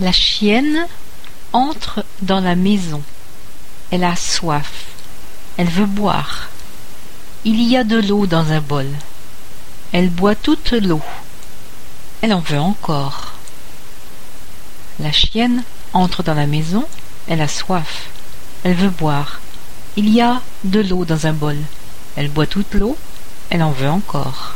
La chienne entre dans la maison. Elle a soif. Elle veut boire. Il y a de l'eau dans un bol. Elle boit toute l'eau. Elle en veut encore. La chienne entre dans la maison. Elle a soif. Elle veut boire. Il y a de l'eau dans un bol. Elle boit toute l'eau. Elle en veut encore.